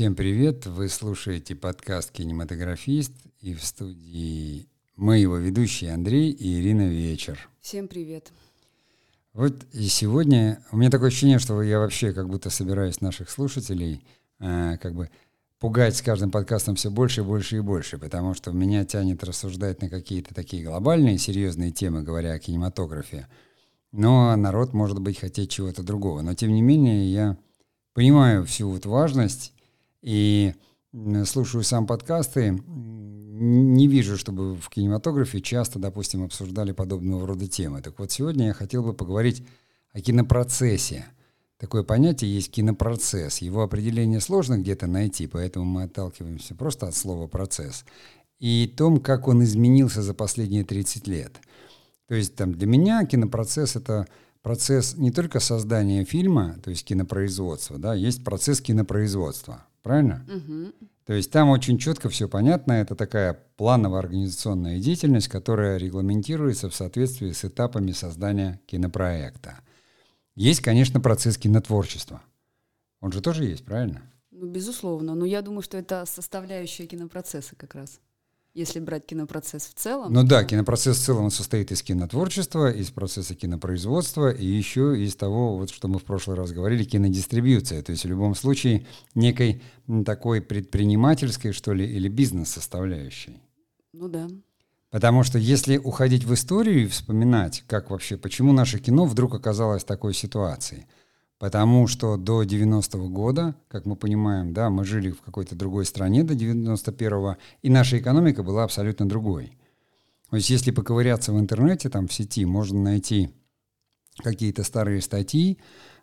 Всем привет! Вы слушаете подкаст «Кинематографист» и в студии мы его ведущие Андрей и Ирина Вечер. Всем привет! Вот и сегодня у меня такое ощущение, что я вообще как будто собираюсь наших слушателей э, как бы пугать с каждым подкастом все больше и больше и больше, потому что меня тянет рассуждать на какие-то такие глобальные, серьезные темы, говоря о кинематографе. Но народ может быть хотеть чего-то другого. Но тем не менее я понимаю всю вот важность и слушаю сам подкасты, не вижу, чтобы в кинематографе часто, допустим, обсуждали подобного рода темы. Так вот, сегодня я хотел бы поговорить о кинопроцессе. Такое понятие есть кинопроцесс. Его определение сложно где-то найти, поэтому мы отталкиваемся просто от слова «процесс». И том, как он изменился за последние 30 лет. То есть там, для меня кинопроцесс — это процесс не только создания фильма, то есть кинопроизводства, да, есть процесс кинопроизводства. Правильно? Угу. То есть там очень четко все понятно. Это такая планово-организационная деятельность, которая регламентируется в соответствии с этапами создания кинопроекта. Есть, конечно, процесс кинотворчества. Он же тоже есть, правильно? Ну, безусловно. Но я думаю, что это составляющая кинопроцесса как раз если брать кинопроцесс в целом. Ну да, кинопроцесс в целом состоит из кинотворчества, из процесса кинопроизводства и еще из того, вот что мы в прошлый раз говорили, кинодистрибьюция. То есть в любом случае некой такой предпринимательской, что ли, или бизнес-составляющей. Ну да. Потому что если уходить в историю и вспоминать, как вообще, почему наше кино вдруг оказалось в такой ситуации – Потому что до 90-го года, как мы понимаем, да, мы жили в какой-то другой стране до 91-го, и наша экономика была абсолютно другой. То есть если поковыряться в интернете, там в сети, можно найти какие-то старые статьи,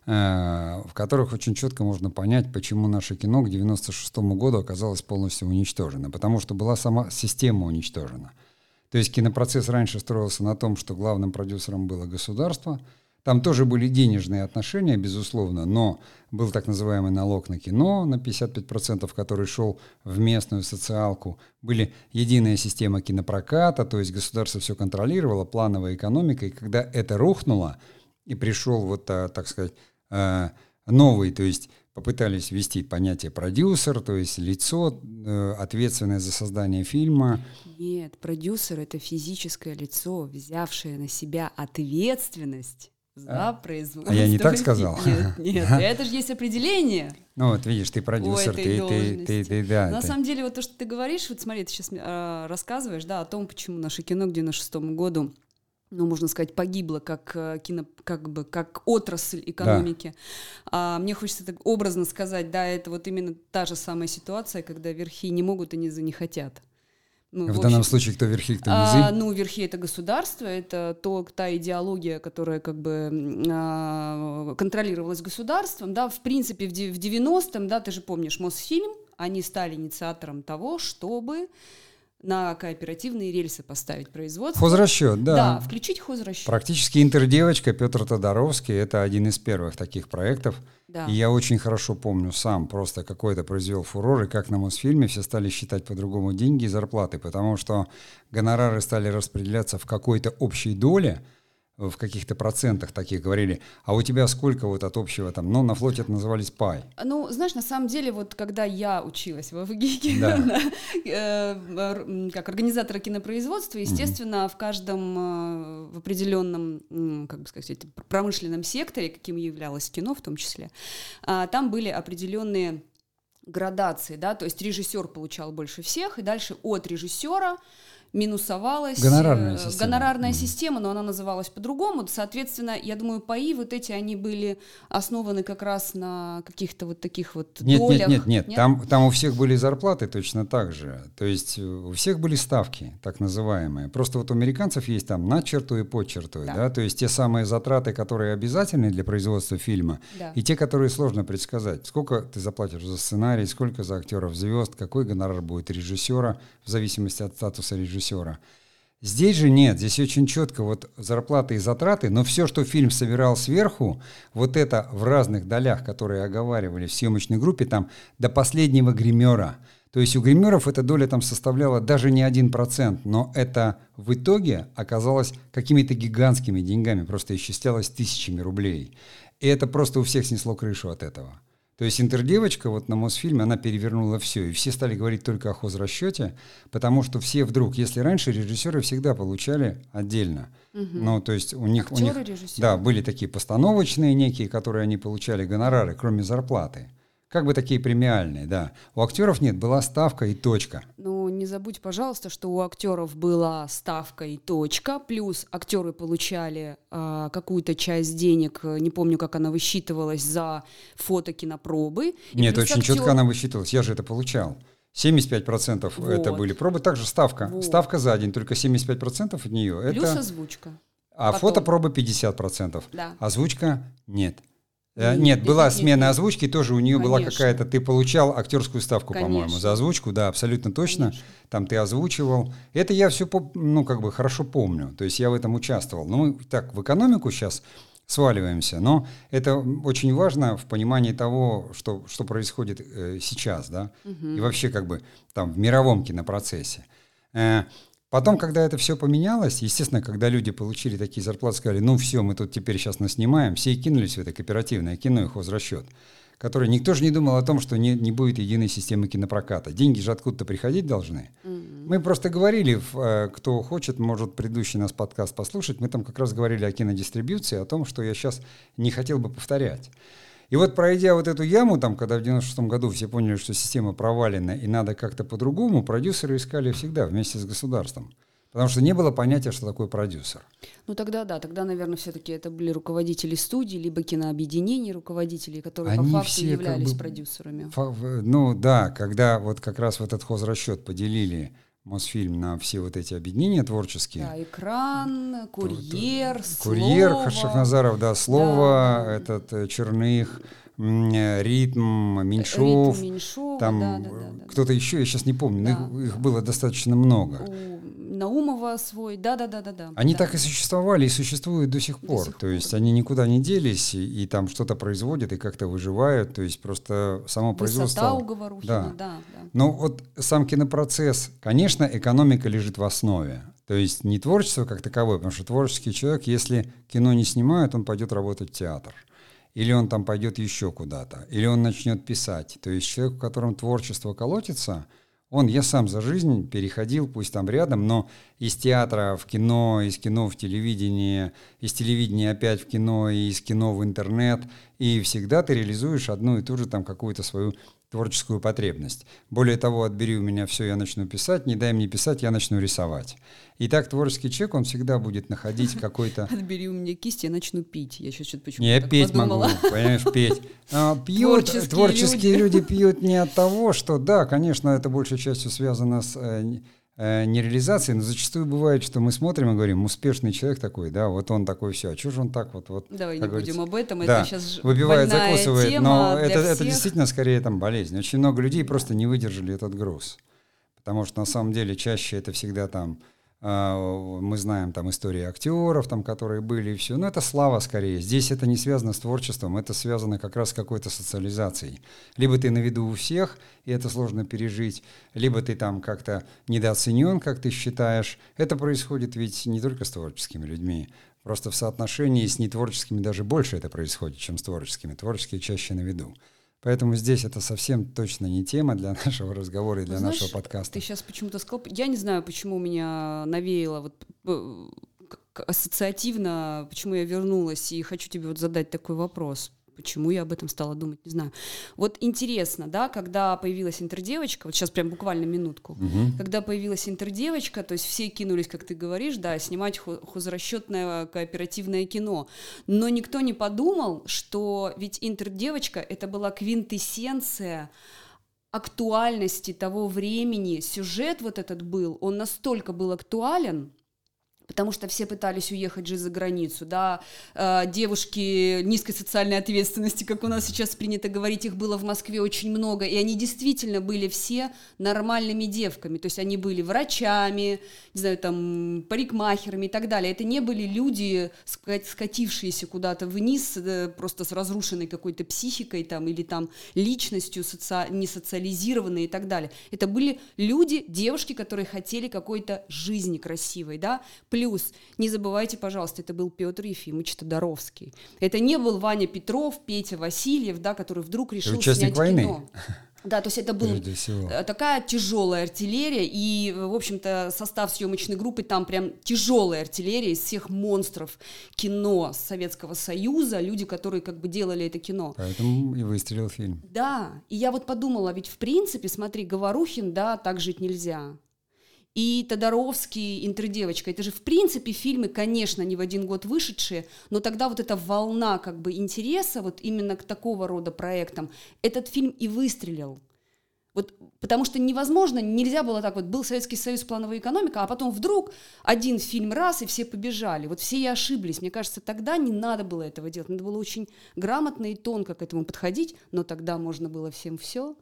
э, в которых очень четко можно понять, почему наше кино к 96 году оказалось полностью уничтожено. Потому что была сама система уничтожена. То есть кинопроцесс раньше строился на том, что главным продюсером было государство – там тоже были денежные отношения, безусловно, но был так называемый налог на кино на 55%, который шел в местную социалку. Были единая система кинопроката, то есть государство все контролировало, плановая экономика. И когда это рухнуло, и пришел вот, а, так сказать, а, новый, то есть попытались ввести понятие продюсер, то есть лицо, э, ответственное за создание фильма. Нет, продюсер это физическое лицо, взявшее на себя ответственность за производство. А я не так сказал? Нет, нет, это же есть определение. Ну вот видишь, ты продюсер, ты, ты, ты, ты, да. На самом деле вот то, что ты говоришь, вот смотри, ты сейчас э, рассказываешь, да, о том, почему наше кино к 96 году ну, можно сказать, погибло как э, кино, как бы, как отрасль экономики. Да. А, мне хочется так образно сказать, да, это вот именно та же самая ситуация, когда верхи не могут и не, не хотят. Ну, в, в данном общем, случае кто верхи, кто низы? А, ну, верхи это государство, это то, та идеология, которая как бы а, контролировалась государством, да, в принципе, в, в 90-м, да, ты же помнишь, Мосфильм, они стали инициатором того, чтобы на кооперативные рельсы поставить производство. Хозрасчет, да. Да, включить хозрасчет. Практически интердевочка Петр Тодоровский, это один из первых таких проектов. Да. И я очень хорошо помню сам, просто какой-то произвел фурор, и как на Мосфильме все стали считать по-другому деньги и зарплаты, потому что гонорары стали распределяться в какой-то общей доле, в каких-то процентах таких говорили, а у тебя сколько вот от общего там, ну, на флоте это назывались пай. Ну, знаешь, на самом деле, вот когда я училась в ВГИКе, да. э, как организатора кинопроизводства, естественно, mm-hmm. в каждом э, в определенном, как бы сказать, промышленном секторе, каким являлось кино в том числе, э, там были определенные градации, да, то есть режиссер получал больше всех, и дальше от режиссера минусовалась гонорарная э, система, гонорарная mm. система но она называлась по-другому. Соответственно, я думаю, паи вот эти, они были основаны как раз на каких-то вот таких вот нет, долях. Нет, нет, нет, нет. Там, там у всех были зарплаты точно так же. То есть у всех были ставки, так называемые. Просто вот у американцев есть там над чертой и под чертой, да. да, то есть те самые затраты, которые обязательны для производства фильма, да. и те, которые сложно предсказать. Сколько ты заплатишь за сценарий, сколько за актеров звезд, какой гонорар будет режиссера, в зависимости от статуса режиссера режиссера. Здесь же нет, здесь очень четко вот зарплаты и затраты, но все, что фильм собирал сверху, вот это в разных долях, которые оговаривали в съемочной группе, там до последнего гримера. То есть у гримеров эта доля там составляла даже не один процент, но это в итоге оказалось какими-то гигантскими деньгами, просто исчислялось тысячами рублей. И это просто у всех снесло крышу от этого. То есть интердевочка вот на Мосфильме, она перевернула все, и все стали говорить только о хозрасчете, потому что все вдруг, если раньше режиссеры всегда получали отдельно, угу. ну то есть у них, Актеры, у них режиссеры. да, были такие постановочные некие, которые они получали гонорары, кроме зарплаты. Как бы такие премиальные, да. У актеров нет, была ставка и точка. Ну, не забудь, пожалуйста, что у актеров была ставка и точка, плюс актеры получали э, какую-то часть денег, не помню, как она высчитывалась, за фото кинопробы. Нет, очень актер... четко она высчитывалась, я же это получал. 75% вот. это были пробы, также ставка. Вот. Ставка за день, только 75% от нее. Плюс это... озвучка. А Потом. фотопробы 50%. Да. Озвучка нет. Э, нет, была смена озвучки, тоже у нее Конечно. была какая-то, ты получал актерскую ставку, по-моему, за озвучку, да, абсолютно точно. Конечно. Там ты озвучивал. Это я все, ну, как бы хорошо помню. То есть я в этом участвовал. Но мы так в экономику сейчас сваливаемся, но это очень важно в понимании того, что, что происходит э, сейчас, да, угу. и вообще как бы там в мировом кинопроцессе. Э, Потом, когда это все поменялось, естественно, когда люди получили такие зарплаты, сказали, ну все, мы тут теперь сейчас наснимаем, все и кинулись в это кооперативное кино и хозрасчет, который никто же не думал о том, что не, не будет единой системы кинопроката. Деньги же откуда-то приходить должны. Mm-hmm. Мы просто говорили, э, кто хочет, может предыдущий нас подкаст послушать, мы там как раз говорили о кинодистрибьюции, о том, что я сейчас не хотел бы повторять. И вот пройдя вот эту яму, там, когда в 96 году все поняли, что система провалена и надо как-то по-другому, продюсеры искали всегда вместе с государством. Потому что не было понятия, что такое продюсер. Ну тогда да, тогда, наверное, все-таки это были руководители студий, либо кинообъединений руководителей, которые Они по факту все являлись как бы, продюсерами. Ну да, когда вот как раз в этот хозрасчет поделили Мосфильм на все вот эти объединения творческие. Да, экран, курьер, Курьер, слово. Шахназаров, да, слово, да. этот э, Черных, ритм, Меньшов, ритм Меньшова, там да, да, да, кто-то еще, я сейчас не помню, да. но их, их было достаточно много. У Наумова свой, да-да-да-да-да. Они да. так и существовали и существуют до сих пор. До сих то пор. есть они никуда не делись и, и там что-то производят и как-то выживают. То есть просто само Высота производство... у Говорухина, да. да, да. Но вот сам кинопроцесс, конечно, экономика лежит в основе. То есть не творчество как таковое, потому что творческий человек, если кино не снимают, он пойдет работать в театр или он там пойдет еще куда-то, или он начнет писать. То есть человек, в котором творчество колотится, он, я сам за жизнь переходил, пусть там рядом, но из театра в кино, из кино в телевидение, из телевидения опять в кино, и из кино в интернет. И всегда ты реализуешь одну и ту же там какую-то свою творческую потребность. Более того, отбери у меня все, я начну писать, не дай мне писать, я начну рисовать. И так творческий человек, он всегда будет находить какой-то... Отбери у меня кисть, я начну пить. Я сейчас что-то почему-то Не, петь подумала. могу, понимаешь, петь. А, пьют, творческие, творческие люди. люди пьют не от того, что, да, конечно, это большей частью связано с э, э, нереализацией, но зачастую бывает, что мы смотрим и говорим, успешный человек такой, да, вот он такой, все, а что же он так вот, вот Давай не будем об этом, да, это сейчас выпивает, закусывает, тема но это, это действительно скорее там болезнь. Очень много людей просто не выдержали этот груз, потому что на самом деле чаще это всегда там мы знаем там истории актеров, там, которые были и все. Но это слава скорее. Здесь это не связано с творчеством, это связано как раз с какой-то социализацией. Либо ты на виду у всех, и это сложно пережить, либо ты там как-то недооценен, как ты считаешь. Это происходит ведь не только с творческими людьми. Просто в соотношении с нетворческими даже больше это происходит, чем с творческими. Творческие чаще на виду. Поэтому здесь это совсем точно не тема для нашего разговора и для Знаешь, нашего подкаста. Ты сейчас почему-то сказал, я не знаю, почему меня навеяло вот э, ассоциативно, почему я вернулась и хочу тебе вот задать такой вопрос. Почему я об этом стала думать, не знаю. Вот интересно, да, когда появилась интердевочка, вот сейчас прям буквально минутку, угу. когда появилась интердевочка, то есть все кинулись, как ты говоришь, да, снимать хозрасчетное кооперативное кино, но никто не подумал, что ведь интердевочка это была квинтэссенция актуальности того времени, сюжет вот этот был, он настолько был актуален, потому что все пытались уехать же за границу, да, э, девушки низкой социальной ответственности, как у нас сейчас принято говорить, их было в Москве очень много, и они действительно были все нормальными девками, то есть они были врачами, не знаю, там, парикмахерами и так далее, это не были люди, скатившиеся куда-то вниз, э, просто с разрушенной какой-то психикой там, или там личностью соци... не и так далее, это были люди, девушки, которые хотели какой-то жизни красивой, да, Плюс, не забывайте, пожалуйста, это был Петр Ефимович Тодоровский. Это не был Ваня Петров, Петя Васильев, да, который вдруг решил снять войны. кино. Да, то есть это была э, такая тяжелая артиллерия, и, в общем-то, состав съемочной группы там прям тяжелая артиллерия из всех монстров кино Советского Союза, люди, которые как бы делали это кино. Поэтому и выстрелил фильм. Да, и я вот подумала, ведь в принципе, смотри, Говорухин, да, так жить нельзя и Тодоровский, «Интердевочка». Это же, в принципе, фильмы, конечно, не в один год вышедшие, но тогда вот эта волна как бы интереса вот именно к такого рода проектам, этот фильм и выстрелил. Вот, потому что невозможно, нельзя было так вот, был Советский Союз, плановая экономика, а потом вдруг один фильм раз, и все побежали. Вот все и ошиблись. Мне кажется, тогда не надо было этого делать. Надо было очень грамотно и тонко к этому подходить, но тогда можно было всем все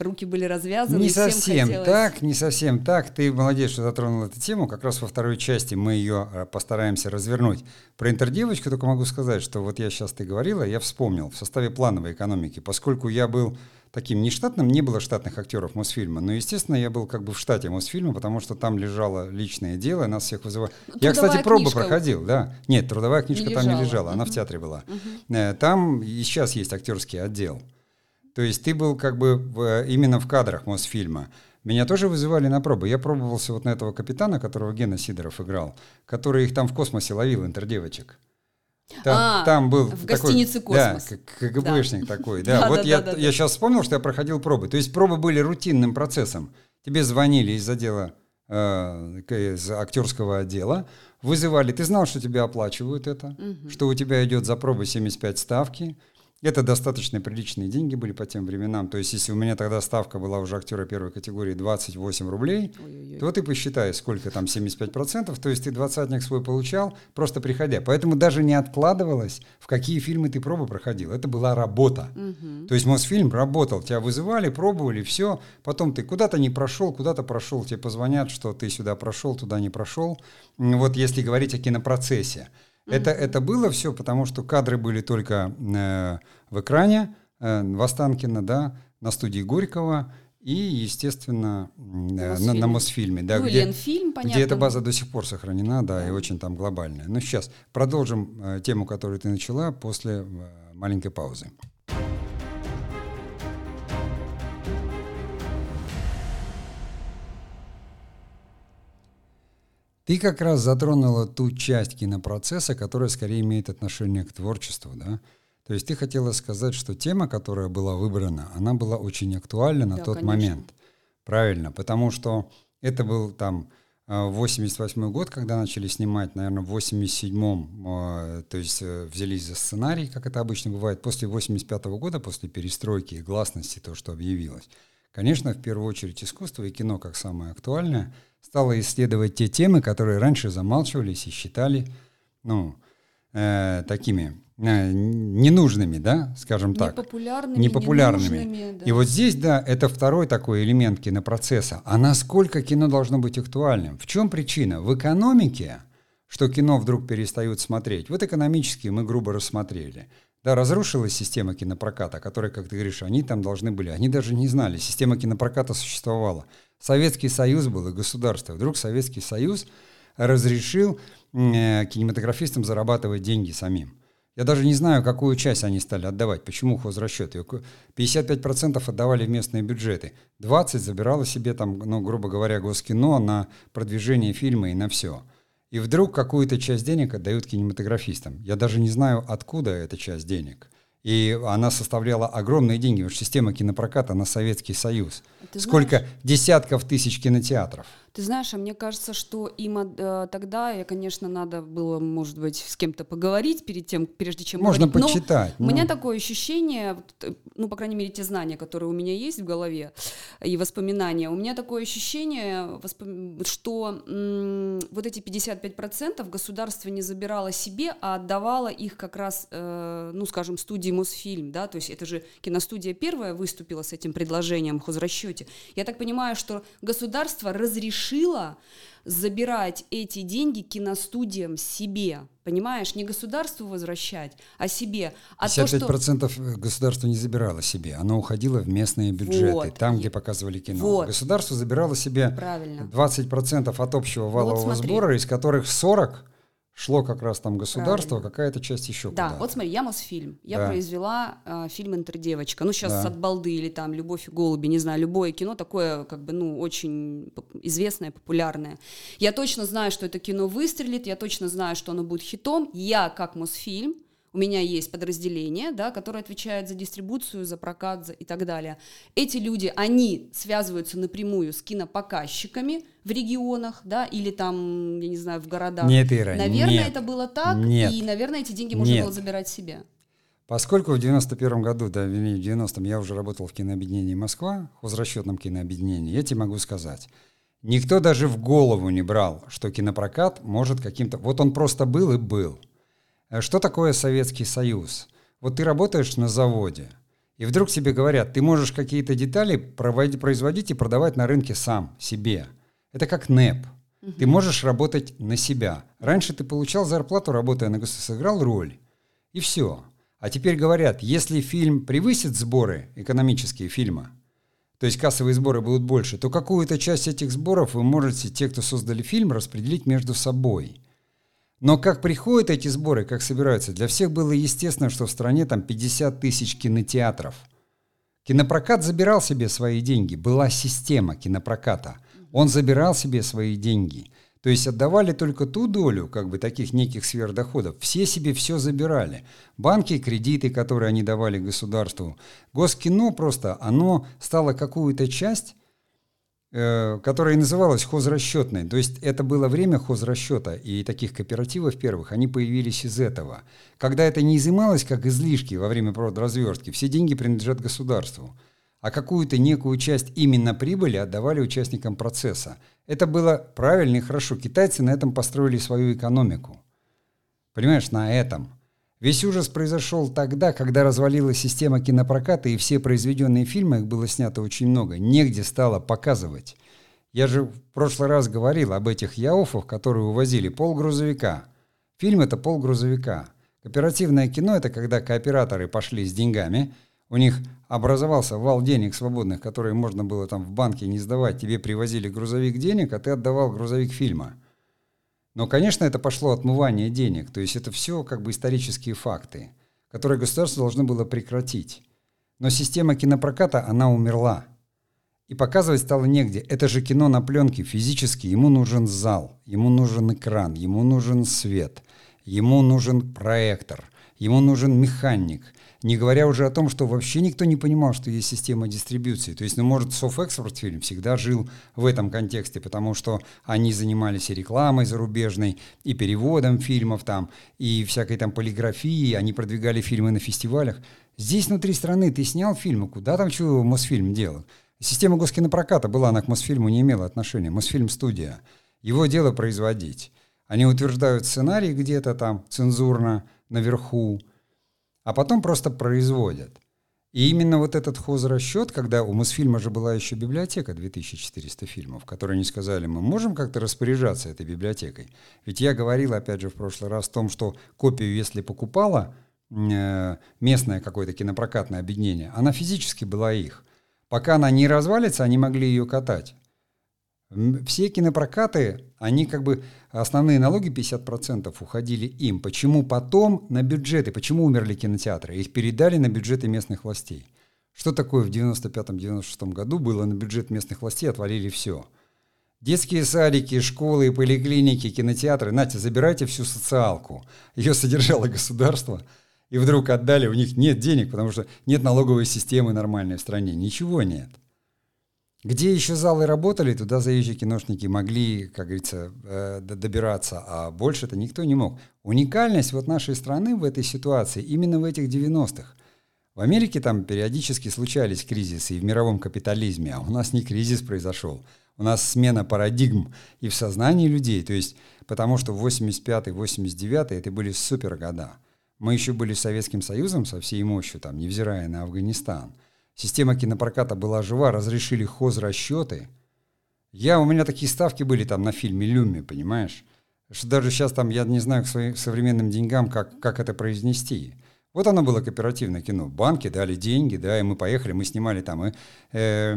руки были развязаны. Не совсем хотелось... так, не совсем так. Ты молодец, что затронул эту тему. Как раз во второй части мы ее э, постараемся развернуть. Про интердевочку только могу сказать, что вот я сейчас ты говорила, я вспомнил в составе плановой экономики, поскольку я был таким нештатным, не было штатных актеров Мосфильма, но, естественно, я был как бы в штате Мосфильма, потому что там лежало личное дело, нас всех вызывали. я, кстати, пробы книжка. проходил, да. Нет, трудовая книжка не там лежала. не лежала, она uh-huh. в театре была. Uh-huh. Там и сейчас есть актерский отдел. То есть ты был как бы в, именно в кадрах Мосфильма. Меня тоже вызывали на пробы. Я пробовался вот на этого капитана, которого Гена Сидоров играл, который их там в космосе ловил, интердевочек. Там, а, там был в такой, гостинице «Космос». Да, КГБшник да. такой. Да, да вот да, я, да, я сейчас вспомнил, что я проходил пробы. То есть пробы были рутинным процессом. Тебе звонили из отдела, э, из актерского отдела, вызывали. Ты знал, что тебе оплачивают это, угу. что у тебя идет за пробы 75 ставки, это достаточно приличные деньги были по тем временам. То есть, если у меня тогда ставка была уже актера первой категории 28 рублей, Ой-ой-ой. то ты посчитай, сколько там 75%, то есть ты двадцатник свой получал, просто приходя. Поэтому даже не откладывалось, в какие фильмы ты пробы проходил. Это была работа. Угу. То есть Мосфильм работал, тебя вызывали, пробовали, все. Потом ты куда-то не прошел, куда-то прошел, тебе позвонят, что ты сюда прошел, туда не прошел. Вот если говорить о кинопроцессе. Это, это было все, потому что кадры были только э, в экране э, в Останкино, да, на студии Горького и, естественно, э, на, на Мосфильме. Да, ну, где, Ленфильм, понятно. где эта база до сих пор сохранена, да, да. и очень там глобальная. Но сейчас продолжим э, тему, которую ты начала, после э, маленькой паузы. Ты как раз затронула ту часть кинопроцесса, которая скорее имеет отношение к творчеству, да? То есть ты хотела сказать, что тема, которая была выбрана, она была очень актуальна на да, тот конечно. момент. Правильно, потому что это был там 88 э, год, когда начали снимать, наверное, в 87-м, э, то есть э, взялись за сценарий, как это обычно бывает, после 85 -го года, после перестройки и гласности, то, что объявилось. Конечно, в первую очередь искусство и кино, как самое актуальное – стала исследовать те темы, которые раньше замалчивались и считали, ну, э, такими э, ненужными, да, скажем так. Непопулярными. Непопулярными. Ненужными, да. И вот здесь, да, это второй такой элемент кинопроцесса. А насколько кино должно быть актуальным? В чем причина? В экономике, что кино вдруг перестают смотреть. Вот экономически мы грубо рассмотрели. Да, разрушилась система кинопроката, которая, как ты говоришь, они там должны были, они даже не знали, система кинопроката существовала. Советский Союз был и государство. Вдруг Советский Союз разрешил э, кинематографистам зарабатывать деньги самим. Я даже не знаю, какую часть они стали отдавать. Почему хозрасчет? 55% отдавали в местные бюджеты. 20% забирало себе, там, ну, грубо говоря, госкино на продвижение фильма и на все. И вдруг какую-то часть денег отдают кинематографистам. Я даже не знаю, откуда эта часть денег. И она составляла огромные деньги. Что система кинопроката на Советский Союз. Ты Сколько знаешь? десятков тысяч кинотеатров. Ты знаешь, а мне кажется, что им э, тогда, я, конечно, надо было, может быть, с кем-то поговорить перед тем, прежде чем Можно говорить. почитать. Но но... У меня такое ощущение, э, ну, по крайней мере, те знания, которые у меня есть в голове и воспоминания, у меня такое ощущение, что м- вот эти 55% государство не забирало себе, а отдавало их как раз, э, ну, скажем, студии Мосфильм, да, то есть это же киностудия первая выступила с этим предложением в хозрасчете. Я так понимаю, что государство разрешило решила забирать эти деньги киностудиям себе. Понимаешь, не государству возвращать, а себе. А 55% то, что... государство не забирало себе, оно уходило в местные бюджеты, вот. там, где показывали кино. Вот. Государство забирало себе Правильно. 20% от общего валового вот сбора, из которых 40% шло как раз там государство, какая-то часть еще Да, куда-то. вот смотри, я Мосфильм. Я да. произвела э, фильм «Интердевочка». Ну, сейчас да. «От балды» или там «Любовь и голуби», не знаю, любое кино такое, как бы, ну, очень известное, популярное. Я точно знаю, что это кино выстрелит, я точно знаю, что оно будет хитом. Я, как Мосфильм, у меня есть подразделение, да, которое отвечает за дистрибуцию, за прокат за и так далее. Эти люди, они связываются напрямую с кинопоказчиками в регионах, да, или там, я не знаю, в городах. Нет, Ира, Наверное, нет. это было так, нет. и, наверное, эти деньги можно нет. было забирать себе. Поскольку в 91 году, да, в 90-м я уже работал в кинообъединении «Москва», в возвращенном кинообъединении, я тебе могу сказать, никто даже в голову не брал, что кинопрокат может каким-то... Вот он просто был и был – Э, что такое Советский Союз? Вот ты работаешь на заводе, и вдруг тебе говорят, ты можешь какие-то детали производить и продавать на рынке сам, себе. Это как НЭП. Угу. Ты можешь работать на себя. Раньше ты получал зарплату, работая на государство, сыграл роль. И все. А теперь говорят, если фильм превысит сборы, экономические фильмы, то есть кассовые сборы будут больше, то какую-то часть этих сборов вы можете, те, кто создали фильм, распределить между собой. Но как приходят эти сборы, как собираются, для всех было естественно, что в стране там 50 тысяч кинотеатров. Кинопрокат забирал себе свои деньги, была система кинопроката. Он забирал себе свои деньги. То есть отдавали только ту долю, как бы таких неких сверхдоходов. Все себе все забирали. Банки, кредиты, которые они давали государству. Госкино просто, оно стало какую-то часть Э, которая и называлась хозрасчетной. То есть это было время хозрасчета, и таких кооперативов первых, они появились из этого. Когда это не изымалось как излишки во время развертки, все деньги принадлежат государству, а какую-то некую часть именно прибыли отдавали участникам процесса. Это было правильно и хорошо. Китайцы на этом построили свою экономику. Понимаешь, на этом – Весь ужас произошел тогда, когда развалилась система кинопроката, и все произведенные фильмы, их было снято очень много, негде стало показывать. Я же в прошлый раз говорил об этих яофах, которые увозили полгрузовика. Фильм — это полгрузовика. Кооперативное кино — это когда кооператоры пошли с деньгами, у них образовался вал денег свободных, которые можно было там в банке не сдавать, тебе привозили грузовик денег, а ты отдавал грузовик фильма — но, конечно, это пошло отмывание денег, то есть это все как бы исторические факты, которые государство должно было прекратить. Но система кинопроката, она умерла. И показывать стало негде. Это же кино на пленке физически. Ему нужен зал, ему нужен экран, ему нужен свет, ему нужен проектор, ему нужен механик, не говоря уже о том, что вообще никто не понимал, что есть система дистрибуции. То есть, ну, может, Софэкспорт фильм всегда жил в этом контексте, потому что они занимались и рекламой зарубежной, и переводом фильмов там, и всякой там полиграфией, они продвигали фильмы на фестивалях. Здесь внутри страны ты снял фильмы, куда там чего Мосфильм делал? Система госкинопроката была, она к Мосфильму не имела отношения. Мосфильм студия. Его дело производить. Они утверждают сценарий где-то там цензурно наверху, а потом просто производят. И именно вот этот хозрасчет, когда у Мосфильма же была еще библиотека 2400 фильмов, которые они сказали, мы можем как-то распоряжаться этой библиотекой. Ведь я говорил, опять же, в прошлый раз о том, что копию, если покупала э, местное какое-то кинопрокатное объединение, она физически была их. Пока она не развалится, они могли ее катать. Все кинопрокаты, они как бы, основные налоги 50% уходили им. Почему потом на бюджеты, почему умерли кинотеатры? Их передали на бюджеты местных властей. Что такое в 95-96 году было на бюджет местных властей, отвалили все. Детские садики, школы, поликлиники, кинотеатры, нате, забирайте всю социалку. Ее содержало государство, и вдруг отдали, у них нет денег, потому что нет налоговой системы нормальной в стране, ничего нет. Где еще залы работали, туда заезжие киношники могли, как говорится, э, добираться, а больше это никто не мог. Уникальность вот нашей страны в этой ситуации именно в этих 90-х. В Америке там периодически случались кризисы и в мировом капитализме, а у нас не кризис произошел. У нас смена парадигм и в сознании людей, то есть потому что 85-й, 89-й это были супер года. Мы еще были Советским Союзом со всей мощью, там, невзирая на Афганистан – Система кинопроката была жива, разрешили хозрасчеты. Я, у меня такие ставки были там на фильме «Люми», понимаешь? Что даже сейчас там я не знаю к своим современным деньгам, как, как это произнести. Вот оно было кооперативное кино. Банки дали деньги, да, и мы поехали, мы снимали там и, э,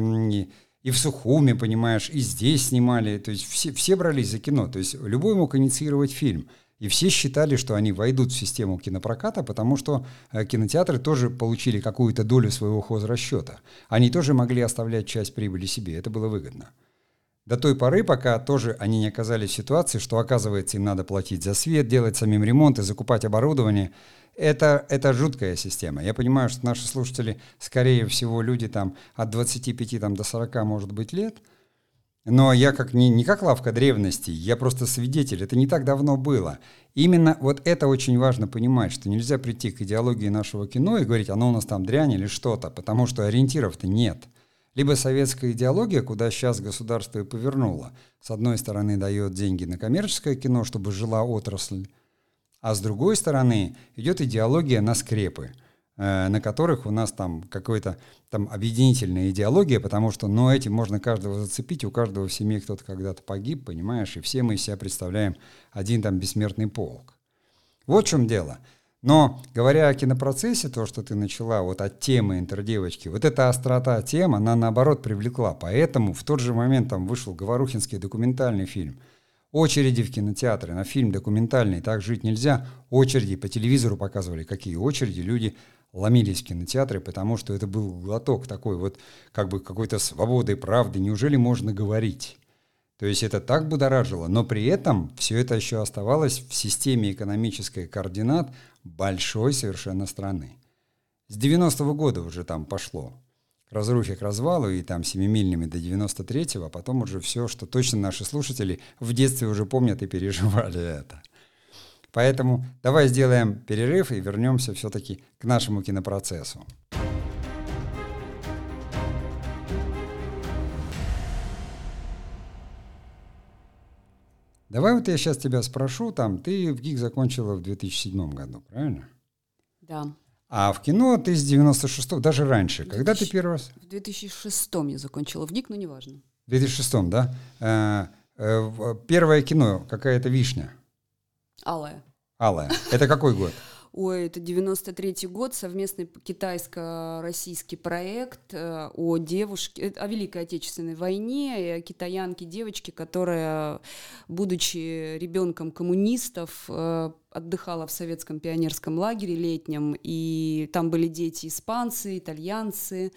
и, в Сухуме, понимаешь, и здесь снимали. То есть все, все брались за кино. То есть любой мог инициировать фильм. И все считали, что они войдут в систему кинопроката, потому что э, кинотеатры тоже получили какую-то долю своего хозрасчета. Они тоже могли оставлять часть прибыли себе. Это было выгодно. До той поры, пока тоже они не оказались в ситуации, что, оказывается, им надо платить за свет, делать самим ремонт и закупать оборудование. Это, это жуткая система. Я понимаю, что наши слушатели, скорее всего, люди там от 25 там, до 40, может быть, лет. Но я как не, не как лавка древности, я просто свидетель. Это не так давно было. Именно вот это очень важно понимать, что нельзя прийти к идеологии нашего кино и говорить, оно у нас там дрянь или что-то, потому что ориентиров-то нет. Либо советская идеология, куда сейчас государство и повернуло. С одной стороны дает деньги на коммерческое кино, чтобы жила отрасль, а с другой стороны идет идеология на скрепы, э, на которых у нас там какая-то там объединительная идеология, потому что, ну, этим можно каждого зацепить, у каждого в семье кто-то когда-то погиб, понимаешь, и все мы из себя представляем один там бессмертный полк. Вот в чем дело. Но говоря о кинопроцессе, то, что ты начала вот от темы интердевочки, вот эта острота тем, она наоборот привлекла. Поэтому в тот же момент там вышел Говорухинский документальный фильм. Очереди в кинотеатры на фильм документальный «Так жить нельзя». Очереди по телевизору показывали, какие очереди. Люди ломились кинотеатры, потому что это был глоток такой вот как бы какой-то свободы, правды. Неужели можно говорить? То есть это так будоражило, но при этом все это еще оставалось в системе экономической координат большой совершенно страны. С 90-го года уже там пошло к разрухе, к развалу, и там семимильными до 93-го, а потом уже все, что точно наши слушатели в детстве уже помнят и переживали это. Поэтому давай сделаем перерыв и вернемся все-таки к нашему кинопроцессу. Давай вот я сейчас тебя спрошу, там, ты в ГИК закончила в 2007 году, правильно? Да. А в кино ты с 96-го, даже раньше. 2000, Когда ты первый раз? В 2006 я закончила в ГИК, но неважно. В 2006, да? Э, э, первое кино, какая-то вишня. Алая. Алая. Это какой год? Ой, это 93-й год, совместный китайско-российский проект э, о девушке, э, о Великой Отечественной войне, и о китаянке девочке, которая, будучи ребенком коммунистов, э, отдыхала в советском пионерском лагере летнем, и там были дети испанцы, итальянцы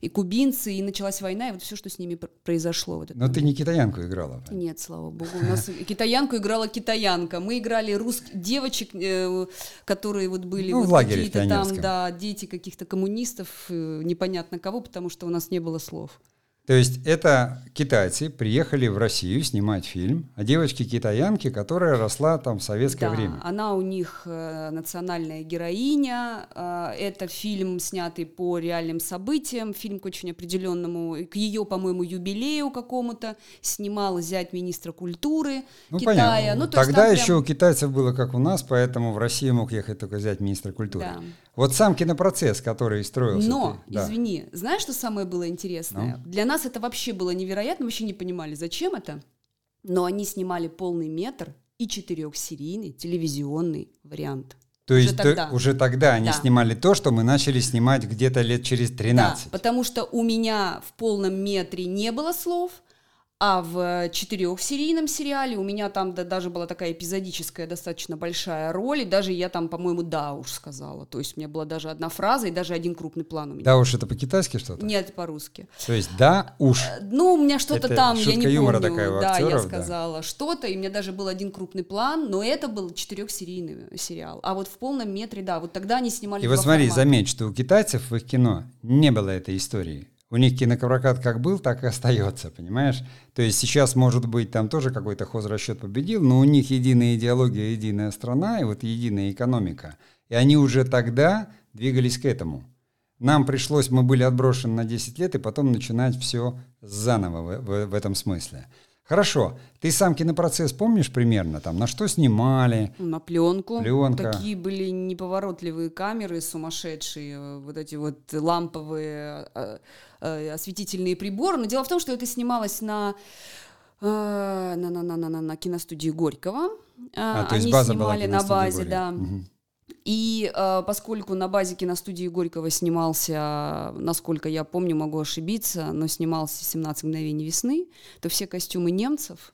и кубинцы, и началась война, и вот все, что с ними произошло. Вот Но ты не китаянку играла? Нет, слава богу. У нас китаянку играла китаянка. Мы играли русских девочек, э, которые вот были ну, вот в лагере какие-то там, да, дети каких-то коммунистов, э, непонятно кого, потому что у нас не было слов. То есть это китайцы приехали в Россию снимать фильм о девочке-китаянке, которая росла там в советское да, время. она у них э, национальная героиня. Э, это фильм, снятый по реальным событиям, фильм к очень определенному, к ее, по-моему, юбилею какому-то. Снимал зять министра культуры ну, Китая. Понятно. Ну, Тогда еще прям... у китайцев было как у нас, поэтому в Россию мог ехать только зять министра культуры. Да. Вот сам кинопроцесс, который строился. Но, ты, да. извини, знаешь, что самое было интересное? Ну? Для нас это вообще было невероятно, вообще не понимали, зачем это. Но они снимали полный метр и четырехсерийный телевизионный вариант. То уже есть тогда. То, уже тогда они да. снимали то, что мы начали снимать где-то лет через 13. Да, потому что у меня в полном метре не было слов, а в четырехсерийном сериале у меня там да, даже была такая эпизодическая достаточно большая роль, и даже я там, по-моему, да уж сказала. То есть у меня была даже одна фраза и даже один крупный план у меня. Да уж это по-китайски что-то? Нет, по-русски. То есть да уж. Э, ну, у меня что-то там, я не помню. Такая у актеров, да, я сказала да. что-то, и у меня даже был один крупный план, но это был четырехсерийный сериал. А вот в полном метре, да, вот тогда они снимали И вот смотри, формата. заметь, что у китайцев в их кино не было этой истории у них кинопрокат как был, так и остается, понимаешь? То есть сейчас, может быть, там тоже какой-то хозрасчет победил, но у них единая идеология, единая страна и вот единая экономика. И они уже тогда двигались к этому. Нам пришлось, мы были отброшены на 10 лет, и потом начинать все заново в, в, в этом смысле. Хорошо. Ты сам кинопроцесс помнишь примерно? Там на что снимали? На пленку. Пленка. Такие были неповоротливые камеры сумасшедшие, вот эти вот ламповые э, э, осветительные приборы. Но дело в том, что это снималось на э, на, на, на, на, на киностудии Горького. А, Они то есть база снимали была на базе, Горького. да. Угу. И э, поскольку на базе киностудии Горького снимался, насколько я помню, могу ошибиться, но снимался «17 мгновений весны», то все костюмы немцев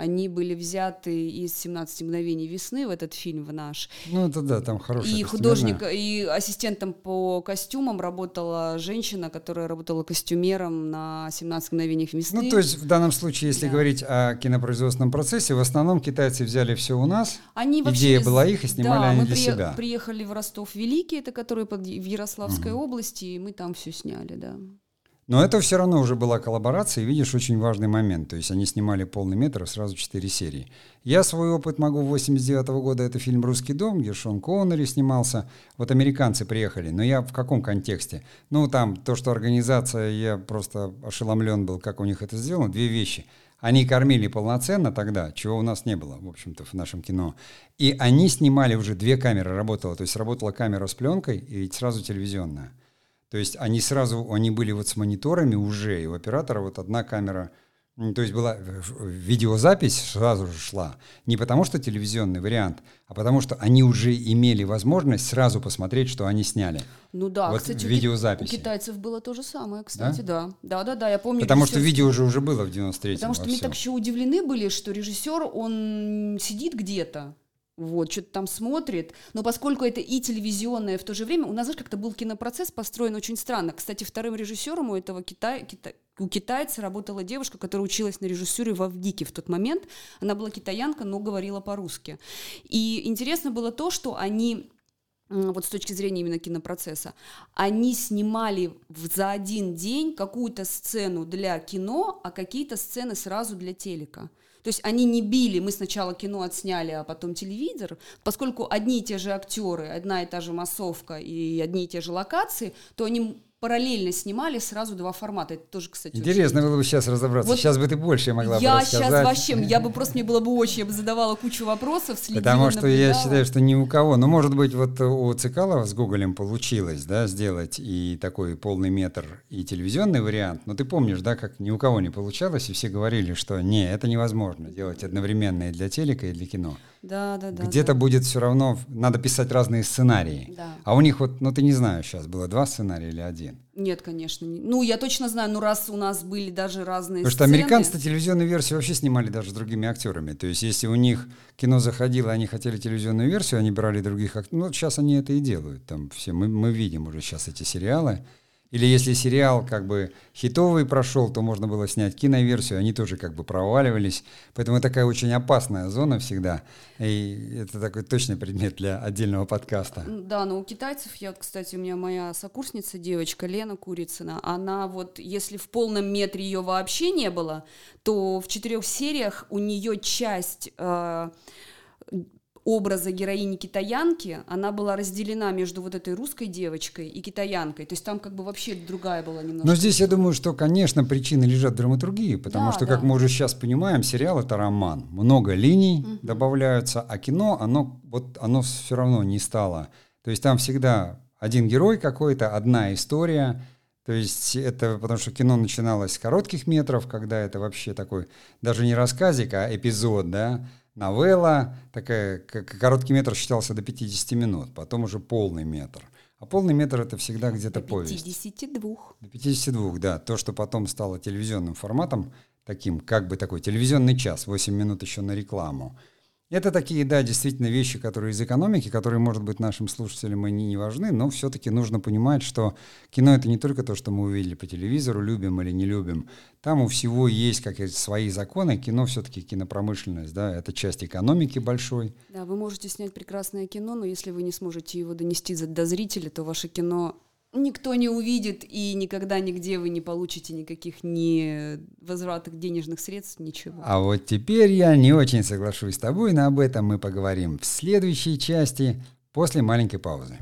они были взяты из «17 мгновений весны» в этот фильм, в наш. Ну, это да, там хороший И художник, и ассистентом по костюмам работала женщина, которая работала костюмером на «17 мгновениях весны». Ну, то есть в данном случае, если да. говорить о кинопроизводственном процессе, в основном китайцы взяли все у нас, они идея вообще, была их, и снимали да, они мы для при, себя. приехали в Ростов-Великий, это который под, в Ярославской угу. области, и мы там все сняли, да. Но это все равно уже была коллаборация, и видишь, очень важный момент. То есть они снимали полный метр, сразу четыре серии. Я свой опыт могу 89 -го года, это фильм «Русский дом», где Шон Коннери снимался. Вот американцы приехали, но я в каком контексте? Ну, там то, что организация, я просто ошеломлен был, как у них это сделано. Две вещи. Они кормили полноценно тогда, чего у нас не было, в общем-то, в нашем кино. И они снимали уже две камеры, работала. То есть работала камера с пленкой и сразу телевизионная. То есть они сразу, они были вот с мониторами уже, и у оператора вот одна камера, то есть была видеозапись сразу же шла. Не потому что телевизионный вариант, а потому что они уже имели возможность сразу посмотреть, что они сняли. Ну да, вот кстати, видеозаписи. у китайцев было то же самое, кстати, да. Да, да, да, я помню. Потому что видео уже уже было в 93-м. Потому что мы так еще удивлены были, что режиссер, он сидит где-то, вот, что-то там смотрит, но поскольку это и телевизионное в то же время, у нас, знаешь, как-то был кинопроцесс построен очень странно. Кстати, вторым режиссером у этого Китай, Китай, у китайца работала девушка, которая училась на режиссуре в Авгике в тот момент. Она была китаянка, но говорила по-русски. И интересно было то, что они вот с точки зрения именно кинопроцесса, они снимали за один день какую-то сцену для кино, а какие-то сцены сразу для телека. То есть они не били, мы сначала кино отсняли, а потом телевизор, поскольку одни и те же актеры, одна и та же массовка и одни и те же локации, то они параллельно снимали сразу два формата. Это тоже, кстати, Интересно очень... было бы сейчас разобраться. Вот сейчас бы ты больше могла я бы рассказать. Я сейчас вообще, я бы просто, мне было бы очень, я бы задавала кучу вопросов, следила, Потому что наблюдала. я считаю, что ни у кого, ну, может быть, вот у Цикалова с Гоголем получилось, да, сделать и такой полный метр, и телевизионный вариант, но ты помнишь, да, как ни у кого не получалось, и все говорили, что не, это невозможно делать одновременно и для телека, и для кино. Да, да, да. Где-то да. будет все равно, надо писать разные сценарии. Да. А у них вот, ну ты не знаешь сейчас, было два сценария или один? Нет, конечно. Не. Ну, я точно знаю, ну раз у нас были даже разные Потому сцены... что американцы телевизионную версию вообще снимали даже с другими актерами. То есть если у них кино заходило, они хотели телевизионную версию, они брали других актеров. Ну, вот сейчас они это и делают. Там все, мы, мы видим уже сейчас эти сериалы. Или если сериал как бы хитовый прошел, то можно было снять киноверсию, они тоже как бы проваливались. Поэтому это такая очень опасная зона всегда. И это такой точный предмет для отдельного подкаста. Да, но у китайцев, я, кстати, у меня моя сокурсница, девочка Лена Курицына, она вот, если в полном метре ее вообще не было, то в четырех сериях у нее часть э, образа героини китаянки, она была разделена между вот этой русской девочкой и китаянкой. То есть там как бы вообще другая была немножко. Но здесь я думаю, что, конечно, причины лежат в драматургии, потому да, что, да. как мы уже сейчас понимаем, сериал это роман. Много линий угу. добавляются, а кино, оно вот оно все равно не стало. То есть там всегда один герой какой-то, одна история. То есть это потому что кино начиналось с коротких метров, когда это вообще такой даже не рассказик, а эпизод, да, новелла, такая, короткий метр считался до 50 минут, потом уже полный метр. А полный метр это всегда где-то повесть. До 52. До 52, да. То, что потом стало телевизионным форматом, таким, как бы такой телевизионный час, 8 минут еще на рекламу. Это такие, да, действительно вещи, которые из экономики, которые, может быть, нашим слушателям и не важны, но все-таки нужно понимать, что кино — это не только то, что мы увидели по телевизору, любим или не любим. Там у всего есть как свои законы. Кино все-таки кинопромышленность, да, это часть экономики большой. Да, вы можете снять прекрасное кино, но если вы не сможете его донести до зрителя, то ваше кино никто не увидит, и никогда нигде вы не получите никаких ни возвратных денежных средств, ничего. А вот теперь я не очень соглашусь с тобой, но об этом мы поговорим в следующей части после маленькой паузы.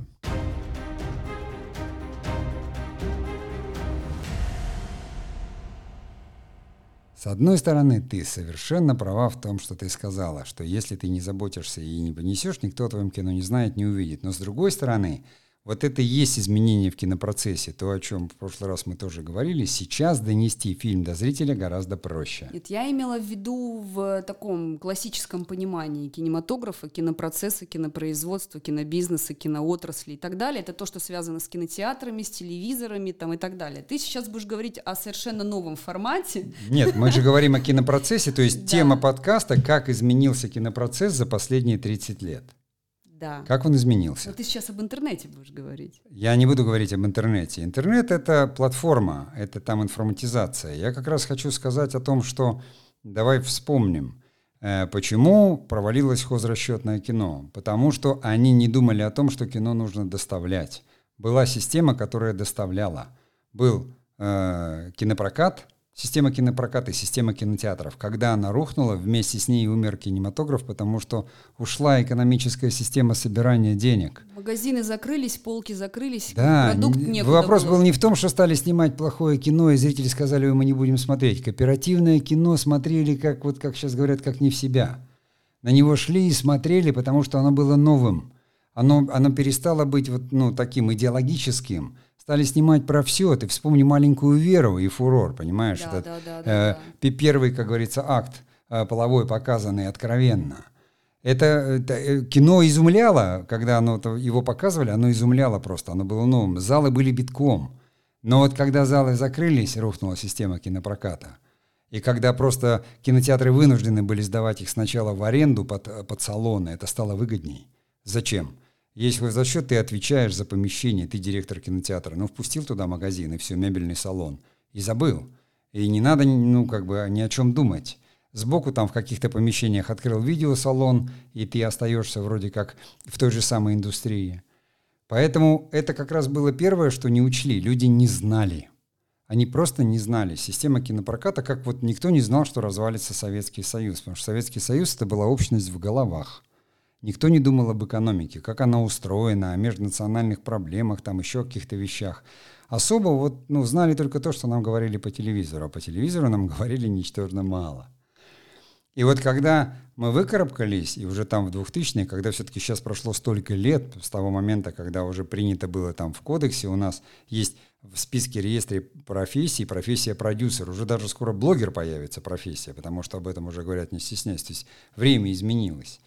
С одной стороны, ты совершенно права в том, что ты сказала, что если ты не заботишься и не понесешь, никто о твоем кино не знает, не увидит. Но с другой стороны, вот это и есть изменение в кинопроцессе, то, о чем в прошлый раз мы тоже говорили. Сейчас донести фильм до зрителя гораздо проще. Нет, я имела в виду в таком классическом понимании кинематографа, кинопроцесса, кинопроизводства, кинобизнеса, киноотрасли и так далее. Это то, что связано с кинотеатрами, с телевизорами там, и так далее. Ты сейчас будешь говорить о совершенно новом формате. Нет, мы же говорим о кинопроцессе, то есть тема подкаста «Как изменился кинопроцесс за последние 30 лет». Да. Как он изменился? Но ты сейчас об интернете будешь говорить. Я не буду говорить об интернете. Интернет — это платформа, это там информатизация. Я как раз хочу сказать о том, что давай вспомним, э, почему провалилось хозрасчетное кино. Потому что они не думали о том, что кино нужно доставлять. Была система, которая доставляла. Был э, кинопрокат — Система кинопроката, система кинотеатров. Когда она рухнула, вместе с ней умер кинематограф, потому что ушла экономическая система собирания денег. Магазины закрылись, полки закрылись, да, продукт некуда Вопрос было. был не в том, что стали снимать плохое кино, и зрители сказали, мы не будем смотреть. Кооперативное кино смотрели, как вот как сейчас говорят, как не в себя. На него шли и смотрели, потому что оно было новым. Оно, оно перестало быть вот, ну, таким идеологическим – стали снимать про все. Ты вспомни маленькую Веру и фурор, понимаешь? Да, Этот, да, да, да, э, да. Первый, как говорится, акт э, половой показанный откровенно. Это, это э, кино изумляло, когда оно, его показывали, оно изумляло просто, оно было новым. Залы были битком. Но вот когда залы закрылись, рухнула система кинопроката. И когда просто кинотеатры вынуждены были сдавать их сначала в аренду под, под салоны, это стало выгодней. Зачем? За счет ты отвечаешь за помещение, ты директор кинотеатра, ну, впустил туда магазин и все, мебельный салон, и забыл. И не надо, ну, как бы ни о чем думать. Сбоку там в каких-то помещениях открыл видеосалон, и ты остаешься вроде как в той же самой индустрии. Поэтому это как раз было первое, что не учли. Люди не знали. Они просто не знали. Система кинопроката, как вот никто не знал, что развалится Советский Союз. Потому что Советский Союз это была общность в головах. Никто не думал об экономике, как она устроена, о межнациональных проблемах, там еще каких-то вещах. Особо вот, ну, знали только то, что нам говорили по телевизору, а по телевизору нам говорили ничтожно мало. И вот когда мы выкарабкались, и уже там в 2000-е, когда все-таки сейчас прошло столько лет, с того момента, когда уже принято было там в кодексе, у нас есть в списке реестре профессий профессия продюсер. Уже даже скоро блогер появится профессия, потому что об этом уже говорят не стесняясь. То есть время изменилось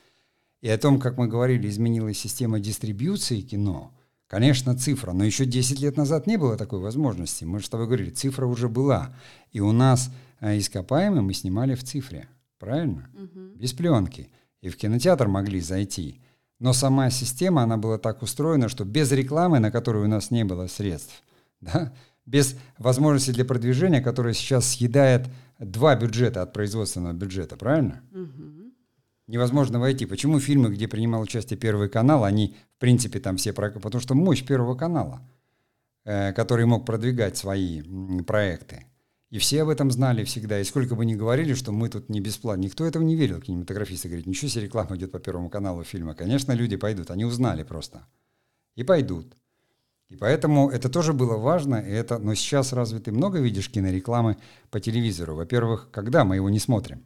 и о том, как мы говорили, изменилась система дистрибьюции кино, конечно, цифра, но еще 10 лет назад не было такой возможности. Мы же с тобой говорили, цифра уже была. И у нас э, ископаемые мы снимали в цифре, правильно? Угу. Без пленки. И в кинотеатр могли зайти. Но сама система, она была так устроена, что без рекламы, на которую у нас не было средств, да, без возможности для продвижения, которая сейчас съедает два бюджета от производственного бюджета, правильно? Угу невозможно войти. Почему фильмы, где принимал участие Первый канал, они, в принципе, там все... Потому что мощь Первого канала, э, который мог продвигать свои проекты. И все об этом знали всегда. И сколько бы ни говорили, что мы тут не бесплатно, никто этого не верил. Кинематографисты говорят, ничего себе реклама идет по Первому каналу фильма. Конечно, люди пойдут. Они узнали просто. И пойдут. И поэтому это тоже было важно. И это, но сейчас разве ты много видишь кинорекламы по телевизору? Во-первых, когда мы его не смотрим?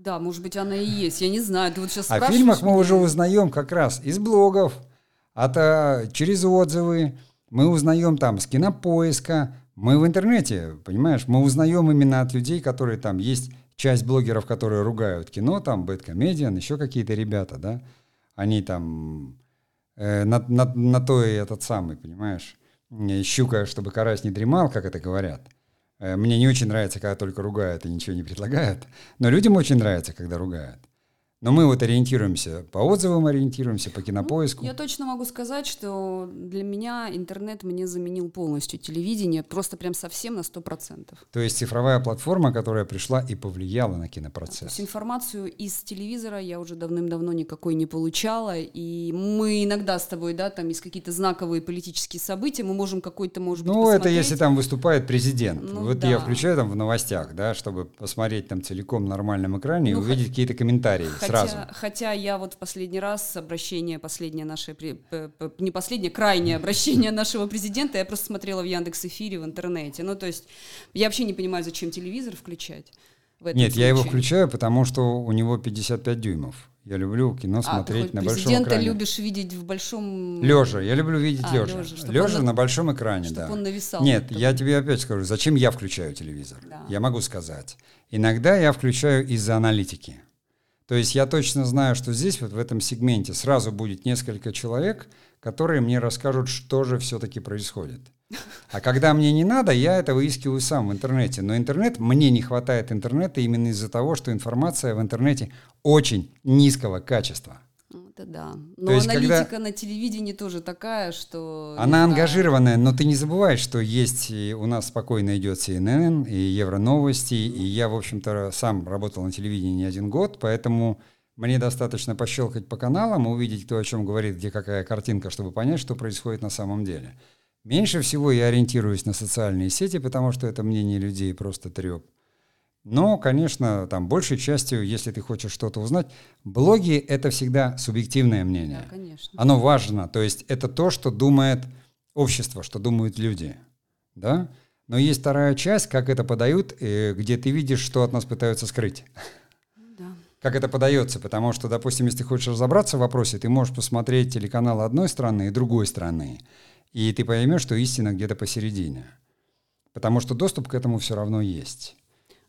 Да, может быть, она и есть. Я не знаю. Ты вот сейчас О фильмах мы уже узнаем как раз из блогов, от, а, через отзывы. Мы узнаем там с кинопоиска. Мы в интернете, понимаешь, мы узнаем именно от людей, которые там есть часть блогеров, которые ругают кино, там Бэткомедиан, еще какие-то ребята, да, они там э, на, на, на то и этот самый, понимаешь, щука, чтобы карась не дремал, как это говорят – Э, мне не очень нравится, когда только ругают и ничего не предлагают, но людям очень нравится, когда ругают. Но мы вот ориентируемся, по отзывам ориентируемся, по кинопоиску. Я точно могу сказать, что для меня интернет мне заменил полностью телевидение, просто прям совсем на 100%. То есть цифровая платформа, которая пришла и повлияла на кинопроцесс. То есть информацию из телевизора я уже давным-давно никакой не получала, и мы иногда с тобой, да, там есть какие-то знаковые политические события, мы можем какой-то, может быть, Ну, посмотреть. это если там выступает президент. Ну, вот да. я включаю там в новостях, да, чтобы посмотреть там целиком на нормальном экране ну, и увидеть какие-то комментарии сразу. Хотя я вот в последний раз обращение, последнее наше, не последнее, крайнее обращение нашего президента, я просто смотрела в Яндекс Эфире в интернете. Ну, то есть я вообще не понимаю, зачем телевизор включать. в этом Нет, случае? я его включаю, потому что у него 55 дюймов. Я люблю кино а, смотреть ты на большом президента экране. любишь видеть в большом... Лежа, я люблю видеть А, лежа. лежа, он на большом экране, Чтобы да. он нависал. Нет, над я тебе опять скажу, зачем я включаю телевизор? Да. Я могу сказать. Иногда я включаю из-за аналитики. То есть я точно знаю, что здесь, вот в этом сегменте, сразу будет несколько человек, которые мне расскажут, что же все-таки происходит. А когда мне не надо, я это выискиваю сам в интернете. Но интернет, мне не хватает интернета именно из-за того, что информация в интернете очень низкого качества. Это да. Но есть, когда- аналитика на телевидении тоже такая, что... Она ангажированная, но ты не забывай, что есть и у нас спокойно идет CNN и Евроновости, и я, в общем-то, сам работал на телевидении не один год, поэтому мне достаточно пощелкать по каналам, увидеть, кто о чем говорит, где какая картинка, чтобы понять, что происходит на самом деле. Меньше всего я ориентируюсь на социальные сети, потому что это мнение людей просто треп. Но, конечно, там большей частью, если ты хочешь что-то узнать, блоги — это всегда субъективное мнение. Да, конечно. Оно важно, то есть это то, что думает общество, что думают люди, да? Но есть вторая часть, как это подают, э, где ты видишь, что от нас пытаются скрыть. Да. Как это подается, потому что, допустим, если ты хочешь разобраться в вопросе, ты можешь посмотреть телеканал одной страны и другой страны, и ты поймешь, что истина где-то посередине. Потому что доступ к этому все равно есть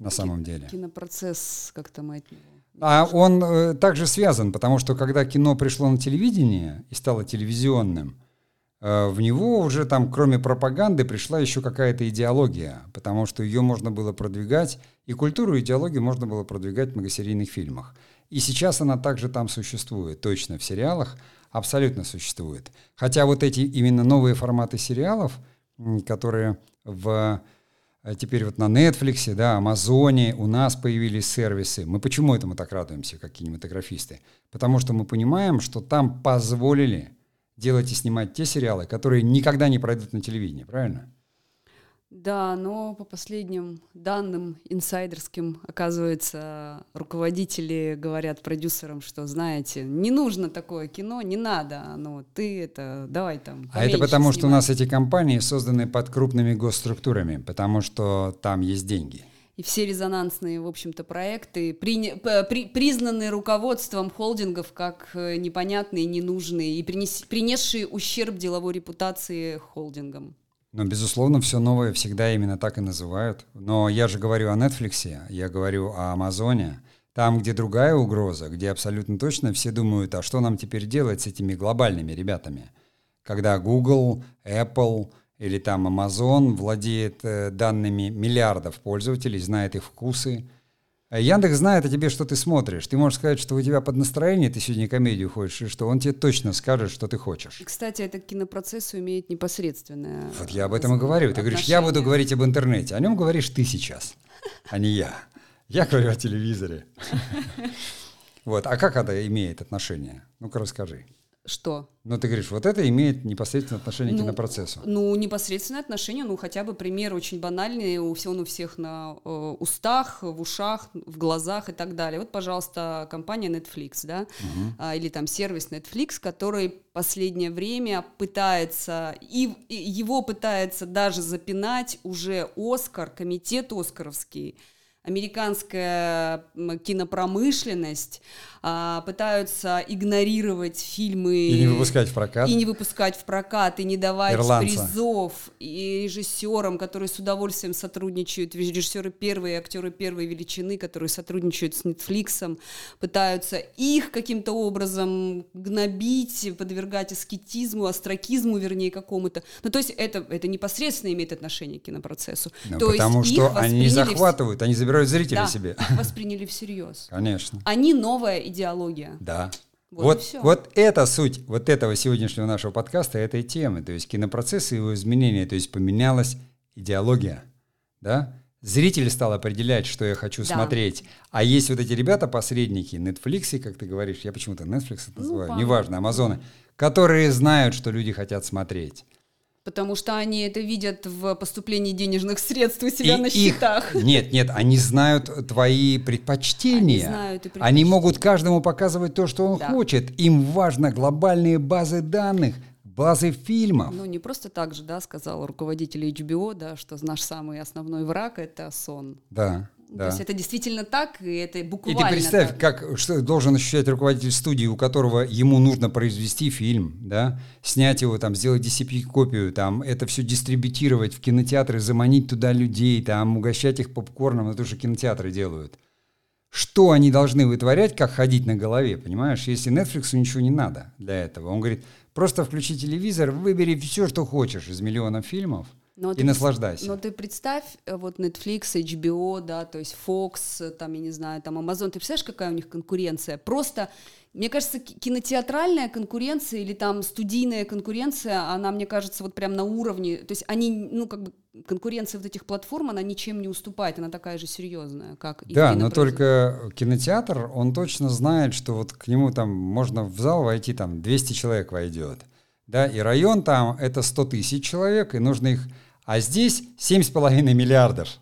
на самом деле. Кинопроцесс, как там от него. А он э, также связан, потому что когда кино пришло на телевидение и стало телевизионным, э, в него уже там, кроме пропаганды, пришла еще какая-то идеология, потому что ее можно было продвигать, и культуру, и идеологию можно было продвигать в многосерийных фильмах. И сейчас она также там существует, точно в сериалах абсолютно существует. Хотя вот эти именно новые форматы сериалов, которые в Теперь вот на Netflix, да, Амазоне у нас появились сервисы. Мы почему этому так радуемся, как кинематографисты? Потому что мы понимаем, что там позволили делать и снимать те сериалы, которые никогда не пройдут на телевидении, правильно? Да, но по последним данным инсайдерским, оказывается, руководители говорят продюсерам, что, знаете, не нужно такое кино, не надо, ну, ты это, давай там А это потому, что у снимай». нас эти компании созданы под крупными госструктурами, потому что там есть деньги. И все резонансные, в общем-то, проекты приня- п- при- признаны руководством холдингов как э, непонятные, ненужные и принес- принесшие ущерб деловой репутации холдингам. Но, безусловно, все новое всегда именно так и называют. Но я же говорю о Netflix, я говорю о Амазоне. Там, где другая угроза, где абсолютно точно все думают, а что нам теперь делать с этими глобальными ребятами? Когда Google, Apple или там Amazon владеет э, данными миллиардов пользователей, знает их вкусы. А Яндекс знает о тебе, что ты смотришь. Ты можешь сказать, что у тебя под настроение, ты сегодня комедию хочешь, и что он тебе точно скажет, что ты хочешь. И, кстати, это к кинопроцессу имеет непосредственное Вот я об этом и говорю. Ты говоришь, я буду говорить об интернете. О нем говоришь ты сейчас, а не я. Я говорю о телевизоре. Вот. А как это имеет отношение? Ну-ка расскажи. Что? Ну, ты говоришь, вот это имеет непосредственное отношение к Ну, кинопроцессу. Ну, непосредственное отношение, ну, хотя бы пример очень банальный, у всего, он у всех на э, устах, в ушах, в глазах и так далее. Вот, пожалуйста, компания Netflix, да, а, или там сервис Netflix, который последнее время пытается, и, и его пытается даже запинать уже Оскар, комитет Оскаровский, американская кинопромышленность а, пытаются игнорировать фильмы И не выпускать в прокат. и не выпускать в прокат, и не давать Ирландца. призов и режиссерам, которые с удовольствием сотрудничают, режиссеры первые, актеры первой величины, которые сотрудничают с Netflix, пытаются их каким-то образом гнобить, подвергать аскетизму, астракизму, вернее, какому-то. Ну, то есть это, это непосредственно имеет отношение к кинопроцессу. Ну, то потому есть что они захватывают, они забирают зрителей Да, себе. их восприняли всерьез. Конечно. Они новая идеология. Да. Вот Вот, и всё. вот это суть вот этого сегодняшнего нашего подкаста, этой темы. То есть кинопроцесс и его изменения. То есть поменялась идеология. Да? Зритель стал определять, что я хочу Да. смотреть. А есть вот эти ребята-посредники, Netflix, как ты говоришь, я почему-то Netflix это Ну, называю, по- неважно, Амазоны, которые знают, что люди хотят смотреть. Потому что они это видят в поступлении денежных средств у себя И на их- счетах. Нет, нет, они знают твои предпочтения. Они знают и Они предпочтения. могут каждому показывать то, что он Да. хочет. Им важно глобальные базы данных, базы фильмов. Ну, не просто так же, да, сказал руководитель HBO, да, что наш самый основной враг — это сон. Да. Да. То есть это действительно так, и это буквально И ты представь, так. как что должен ощущать руководитель студии, у которого ему нужно произвести фильм, да, снять его, там, сделать DCP-копию, там, это все дистрибутировать в кинотеатры, заманить туда людей, там, угощать их попкорном, это уже кинотеатры делают. Что они должны вытворять, как ходить на голове, понимаешь? Если Netflix ничего не надо для этого. Он говорит, просто включи телевизор, выбери все, что хочешь из миллионов фильмов – но и ты, наслаждайся. Но ты представь, э, вот Netflix, HBO, да, то есть Fox, э, там, я не знаю, там Amazon, ты представляешь, какая у них конкуренция? Просто, мне кажется, кинотеатральная конкуренция или там студийная конкуренция, она, мне кажется, вот прям на уровне, то есть они, ну, как бы конкуренция вот этих платформ, она ничем не уступает, она такая же серьезная, как и Да, но только кинотеатр, он точно знает, что вот к нему там можно в зал войти, там 200 человек войдет, да, и район там это 100 тысяч человек, и нужно их... А здесь 7,5 миллиардов.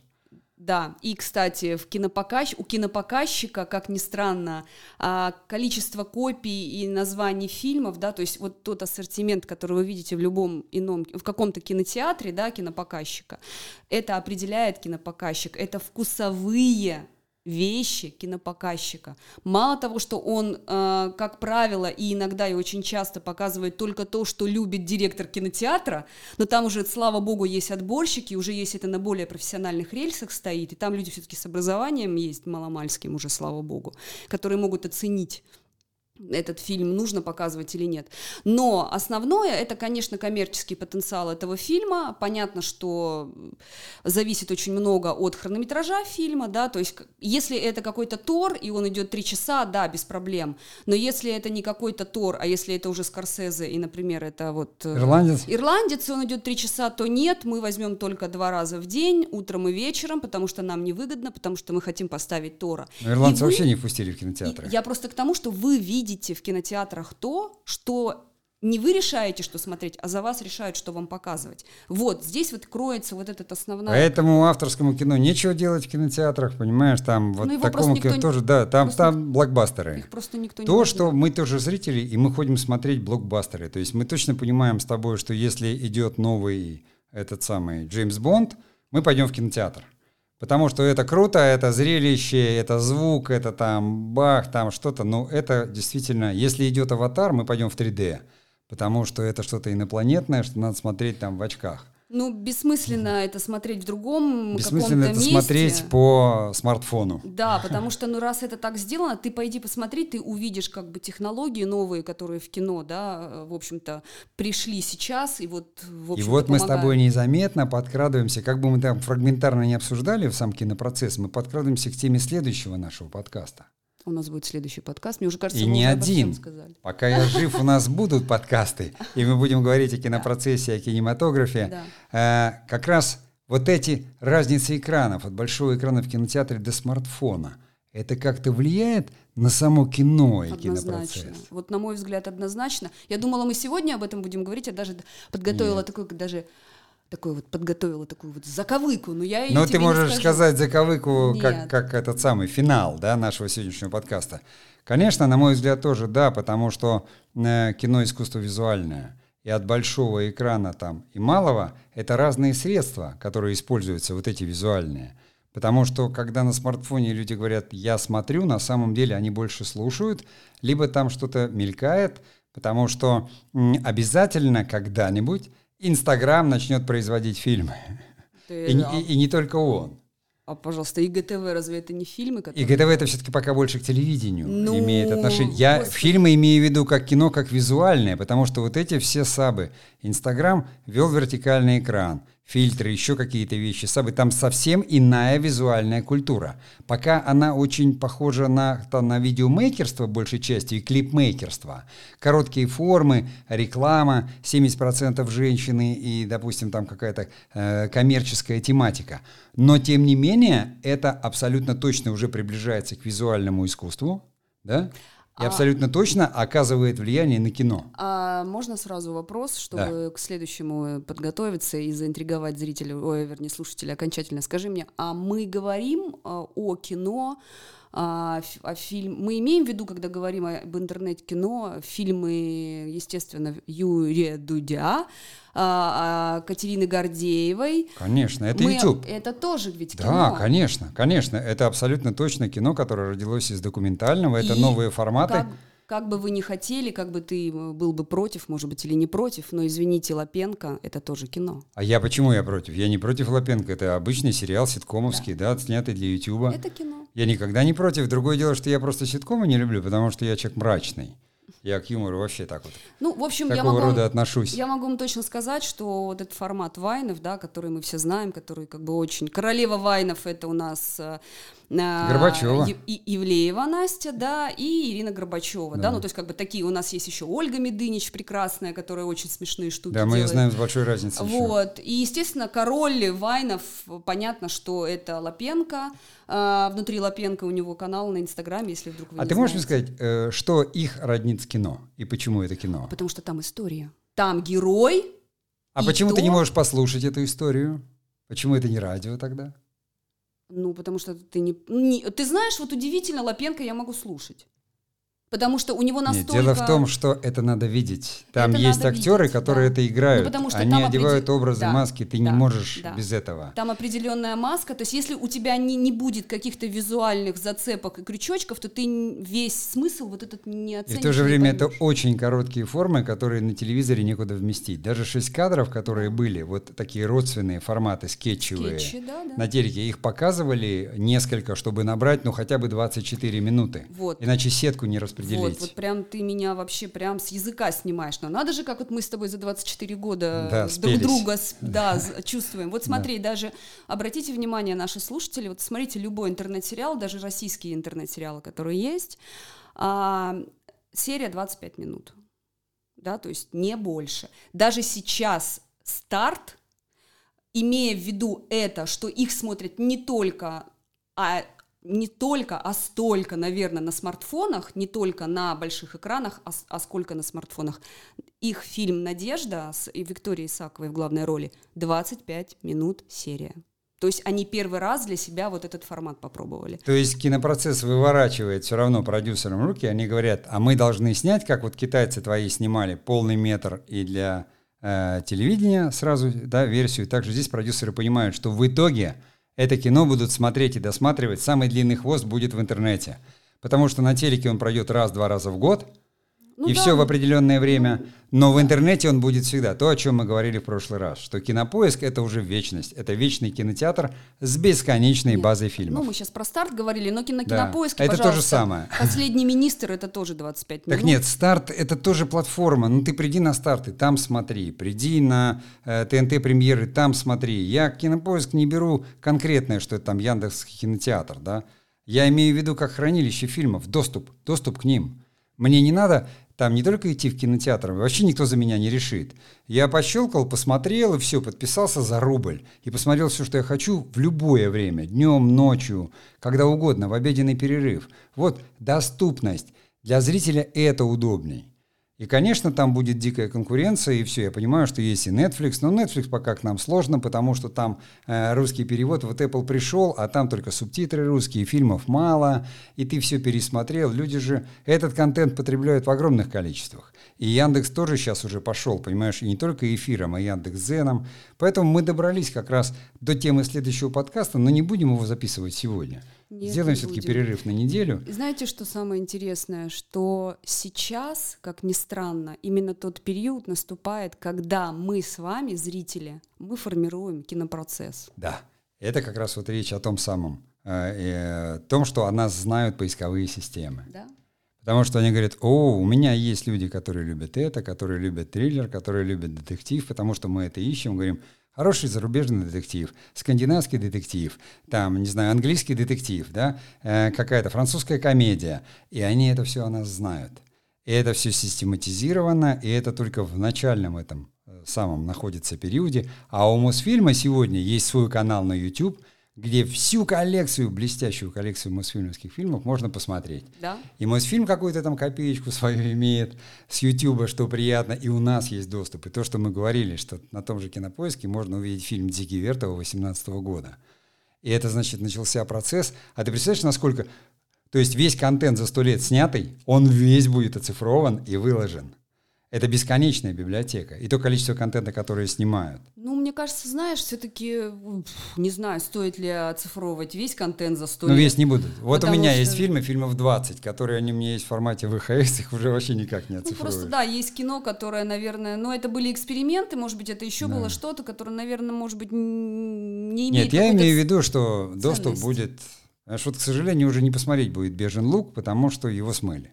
Да, и, кстати, в кинопоказ... у кинопоказчика, как ни странно, а, количество копий и названий фильмов, да, то есть вот тот ассортимент, который вы видите в любом ином, в каком-то кинотеатре, да, кинопоказчика, это определяет кинопоказчик, это вкусовые вещи кинопоказчика. Мало того, что он, э, как правило, и иногда и очень часто показывает только то, что любит директор кинотеатра, но там уже, слава богу, есть отборщики, уже есть это на более профессиональных рельсах стоит, и там люди все-таки с образованием есть, маломальским уже, слава богу, которые могут оценить этот фильм нужно показывать или нет. Но основное это, конечно, коммерческий потенциал этого фильма. Понятно, что зависит очень много от хронометража фильма, да, то есть если это какой-то Тор, и он идет три часа, да, без проблем. Но если это не какой-то Тор, а если это уже Скорсезе, и, например, это вот... Э, Ирландец? Ирландец, и он идет три часа, то нет, мы возьмем только два раза в день, утром и вечером, потому что нам невыгодно, потому что мы хотим поставить Тора. Но ирландцы вы... вообще не пустили в кинотеатры. Я просто к тому, что вы видите видите в кинотеатрах то, что не вы решаете, что смотреть, а за вас решают, что вам показывать. Вот, здесь вот кроется вот этот основной... Поэтому авторскому кино нечего делать в кинотеатрах, понимаешь, там вот ну, такому кино не... тоже, да, там, там блокбастеры. Их просто никто То, не что мы тоже зрители, и мы ходим смотреть блокбастеры. То есть мы точно понимаем с тобой, что если идет новый этот самый Джеймс Бонд, мы пойдем в кинотеатр. Потому что это круто, это зрелище, это звук, это там бах, там что-то. Но это действительно, если идет аватар, мы пойдем в 3D. Потому что это что-то инопланетное, что надо смотреть там в очках. Ну, бессмысленно это смотреть в другом Бессмысленно это месте. смотреть по смартфону. Да, потому что, ну, раз это так сделано, ты пойди посмотри, ты увидишь как бы технологии новые, которые в кино, да, в общем-то, пришли сейчас, и вот, в И вот мы с тобой незаметно подкрадываемся, как бы мы там фрагментарно не обсуждали в сам кинопроцесс, мы подкрадываемся к теме следующего нашего подкаста. У нас будет следующий подкаст. Мне уже кажется, и не один. Пока я жив, у нас будут подкасты, и мы будем говорить о кинопроцессе, о кинематографе. Да. Как раз вот эти разницы экранов, от большого экрана в кинотеатре до смартфона, это как-то влияет на само кино и однозначно. кинопроцесс? Вот на мой взгляд, однозначно. Я думала, мы сегодня об этом будем говорить, я даже подготовила Нет. такой даже такой вот подготовила такую вот заковыку, но я Ну, ты можешь сказать заковыку, как, как этот самый финал, да, нашего сегодняшнего подкаста. Конечно, на мой взгляд, тоже да, потому что э, кино искусство визуальное. И от большого экрана там и малого это разные средства, которые используются, вот эти визуальные. Потому что когда на смартфоне люди говорят «я смотрю», на самом деле они больше слушают, либо там что-то мелькает, потому что обязательно когда-нибудь Инстаграм начнет производить фильмы. Ты, и, и, и не только он. А, пожалуйста, ИГТВ разве это не фильмы? Которые... ИГТВ это все-таки пока больше к телевидению ну, имеет отношение. Я господи. фильмы имею в виду как кино, как визуальное, потому что вот эти все сабы. Инстаграм вел вертикальный экран фильтры, еще какие-то вещи, сабы. Там совсем иная визуальная культура. Пока она очень похожа на, на видеомейкерство большей части и клипмейкерство. Короткие формы, реклама, 70% женщины и, допустим, там какая-то э, коммерческая тематика. Но, тем не менее, это абсолютно точно уже приближается к визуальному искусству. Да? И а, абсолютно точно оказывает влияние на кино. А можно сразу вопрос, чтобы да. к следующему подготовиться и заинтриговать зрителя, ой, вернее, слушателя окончательно. Скажи мне, а мы говорим а, о кино А, а фильм... Мы имеем в виду, когда говорим об интернет-кино, фильмы, естественно, Юрия Дудя, а, а, Катерины Гордеевой. Конечно, это Мы... YouTube. Это тоже ведь кино. Да, конечно, конечно. Это абсолютно точно кино, которое родилось из документального. Это И новые форматы. Как как бы вы ни хотели, как бы ты э, был бы против, может быть, или не против, но извините, Лапенко — это тоже кино. А я почему я против? Я не против Лапенко, это обычный сериал ситкомовский, да, да снятый для Ютуба. Это кино. Я никогда не против. Другое дело, что я просто ситкомы не люблю, потому что я человек мрачный. Я к юмору вообще так вот. Ну, в общем, я могу, рода отношусь. Я могу вам точно сказать, что вот этот формат Вайнов, да, который мы все знаем, который как бы очень... Королева Вайнов — это у нас э, Горбачева. И Ивлеева Настя, да, и Ирина Горбачева, да. да, ну то есть как бы такие у нас есть еще Ольга Медынич прекрасная, которая очень смешные штуки Да, мы делает. ее знаем с большой разницей. Вот, еще. и естественно король Вайнов, понятно, что это Лапенко, а, внутри Лапенко у него канал на Инстаграме, если вдруг вы А ты можешь мне сказать, э, что их роднит с кино и почему это кино? Потому что там история, там герой. А почему то... ты не можешь послушать эту историю? Почему это не радио тогда? Ну, потому что ты не, не... Ты знаешь, вот удивительно, Лапенко я могу слушать. Потому что у него настолько... Нет, дело в том, что это надо видеть. Там это есть актеры, видеть, которые да. это играют. Ну, потому что Они одевают определ... образы, да, маски, ты да, не можешь да. без этого. Там определенная маска. То есть если у тебя не, не будет каких-то визуальных зацепок и крючочков, то ты весь смысл вот этот не оценишь. И в то же время это очень короткие формы, которые на телевизоре некуда вместить. Даже шесть кадров, которые были, вот такие родственные форматы, скетчевые, Скетчи, да, да. на телеке, их показывали несколько, чтобы набрать, ну, хотя бы 24 минуты. Вот. Иначе сетку не распределить распределить. Вот, вот прям ты меня вообще прям с языка снимаешь. Но надо же, как вот мы с тобой за 24 года да, друг спелись. друга да, чувствуем. Вот смотри, да. даже обратите внимание, наши слушатели, вот смотрите любой интернет-сериал, даже российские интернет-сериалы, которые есть, а, серия 25 минут. Да, то есть не больше. Даже сейчас старт, имея в виду это, что их смотрят не только а не только, а столько, наверное, на смартфонах, не только на больших экранах, а, а сколько на смартфонах. Их фильм «Надежда» с Викторией Исаковой в главной роли 25 минут серия. То есть они первый раз для себя вот этот формат попробовали. То есть кинопроцесс выворачивает все равно продюсерам руки, они говорят, а мы должны снять, как вот китайцы твои снимали, полный метр и для э, телевидения сразу, да, версию. Также здесь продюсеры понимают, что в итоге это кино будут смотреть и досматривать, самый длинный хвост будет в интернете. Потому что на телеке он пройдет раз-два раза в год, ну, и да. все в определенное время. Но в интернете он будет всегда. То, о чем мы говорили в прошлый раз, что кинопоиск это уже вечность. Это вечный кинотеатр с бесконечной Нет. базой фильмов. Ну, мы сейчас про старт говорили, но кино, да. кинопоиск, это то же самое. Последний министр это тоже 25 минут. Так нет, старт это тоже платформа. Ну ты приди на старт и там смотри. Приди на э, ТНТ премьеры, там смотри. Я кинопоиск не беру конкретное, что это там Яндекс кинотеатр, да. Я имею в виду как хранилище фильмов, доступ, доступ к ним. Мне не надо там не только идти в кинотеатр, вообще никто за меня не решит. Я пощелкал, посмотрел и все, подписался за рубль. И посмотрел все, что я хочу в любое время, днем, ночью, когда угодно, в обеденный перерыв. Вот доступность. Для зрителя это удобней. И, конечно, там будет дикая конкуренция, и все. Я понимаю, что есть и Netflix, но Netflix пока к нам сложно, потому что там э, русский перевод, вот Apple пришел, а там только субтитры русские, фильмов мало, и ты все пересмотрел. Люди же этот контент потребляют в огромных количествах. И Яндекс тоже сейчас уже пошел, понимаешь, и не только эфиром, а Яндекс.Зеном. Поэтому мы добрались как раз до темы следующего подкаста, но не будем его записывать сегодня. Нет, Сделаем все-таки перерыв на неделю. Знаете, что самое интересное? Что сейчас, как ни странно, именно тот период наступает, когда мы с вами, зрители, мы формируем кинопроцесс. Да, это как раз вот речь о том самом, э, э, том, что о нас знают поисковые системы. Да. Потому что они говорят, о, у меня есть люди, которые любят это, которые любят триллер, которые любят детектив, потому что мы это ищем, говорим, Хороший зарубежный детектив, скандинавский детектив, там, не знаю, английский детектив, да, э, какая-то французская комедия. И они это все о нас знают. И это все систематизировано, и это только в начальном этом э, самом находится периоде. А у Мосфильма сегодня есть свой канал на YouTube – где всю коллекцию, блестящую коллекцию Мосфильмовских фильмов можно посмотреть. Да. И Мосфильм какую-то там копеечку свою имеет с Ютуба, что приятно, и у нас есть доступ. И то, что мы говорили, что на том же Кинопоиске можно увидеть фильм «Дикий Вертова» 18 года. И это, значит, начался процесс. А ты представляешь, насколько То есть весь контент за сто лет снятый, он весь будет оцифрован и выложен. Это бесконечная библиотека. И то количество контента, которое снимают. Ну, мне кажется, знаешь, все-таки, не знаю, стоит ли оцифровывать весь контент за 100 Ну, весь не будут. Вот Потому у меня что... есть фильмы, фильмов 20, которые они меня есть в формате ВХС, их уже вообще никак не оцифровывают. Ну, просто, да, есть кино, которое, наверное, ну, это были эксперименты, может быть, это еще да. было что-то, которое, наверное, может быть, не имеет Нет, я имею в виду, что ценность. доступ будет... Аж вот, к сожалению, уже не посмотреть будет «Бежен лук», потому что его смыли.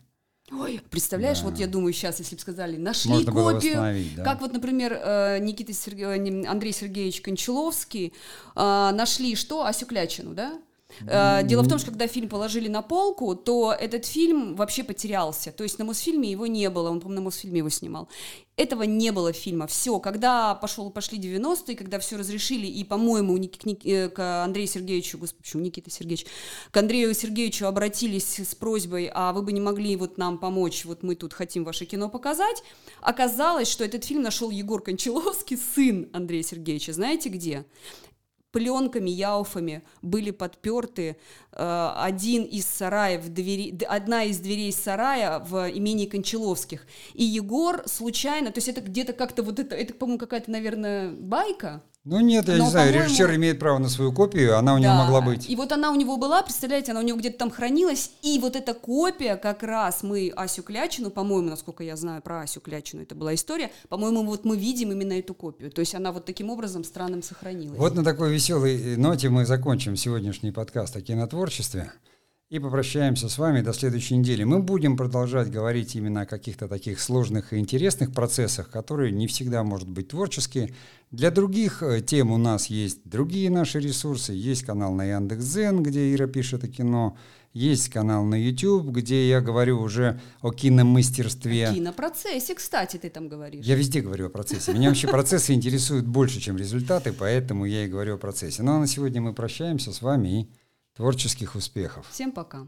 Ой, представляешь, да. вот я думаю, сейчас, если бы сказали, нашли Можно копию, да. как вот, например, э, Никита Серге... Э, Андрей Сергеевич Кончаловский э, нашли что? Асю Клячину, да? Дело в том, что когда фильм положили на полку, то этот фильм вообще потерялся. То есть на Мосфильме его не было, он, по-моему, на Мосфильме его снимал. Этого не было фильма. Все, когда пошел, пошли 90-е, когда все разрешили, и, по-моему, к, к, к Андрею Сергеевичу, господи, почему Никита Сергеевич, к Андрею Сергеевичу обратились с просьбой, а вы бы не могли вот нам помочь, вот мы тут хотим ваше кино показать. Оказалось, что этот фильм нашел Егор Кончаловский, сын Андрея Сергеевича. Знаете где? Пленками, яуфами были подперты э, один из сараев, двери, одна из дверей сарая в имении Кончаловских. И Егор случайно, то есть это где-то как-то вот это, это, по-моему, какая-то, наверное, байка, ну нет, я Но, не знаю, режиссер имеет право на свою копию, она у него могла быть. И вот она у него была, представляете, она у него где-то там хранилась, и вот эта копия как раз мы Асю Клячину, по-моему, насколько я знаю про Асю Клячину, это была история, по-моему, вот мы видим именно эту копию, то есть она вот таким образом странным сохранилась. Вот на такой веселой ноте мы закончим сегодняшний подкаст о кинотворчестве и попрощаемся с вами до следующей недели. Мы будем продолжать говорить именно о каких-то таких сложных и интересных процессах, которые не всегда, может быть, творческие. Для других э, тем у нас есть другие наши ресурсы. Есть канал на Яндекс.Зен, где Ира пишет о кино. Есть канал на YouTube, где я говорю уже о киномастерстве. О кинопроцессе, кстати, ты там говоришь. Я везде говорю о процессе. Меня вообще процессы интересуют больше, чем результаты, поэтому я и говорю о процессе. Ну а на сегодня мы прощаемся с вами и Творческих успехов. Всем пока.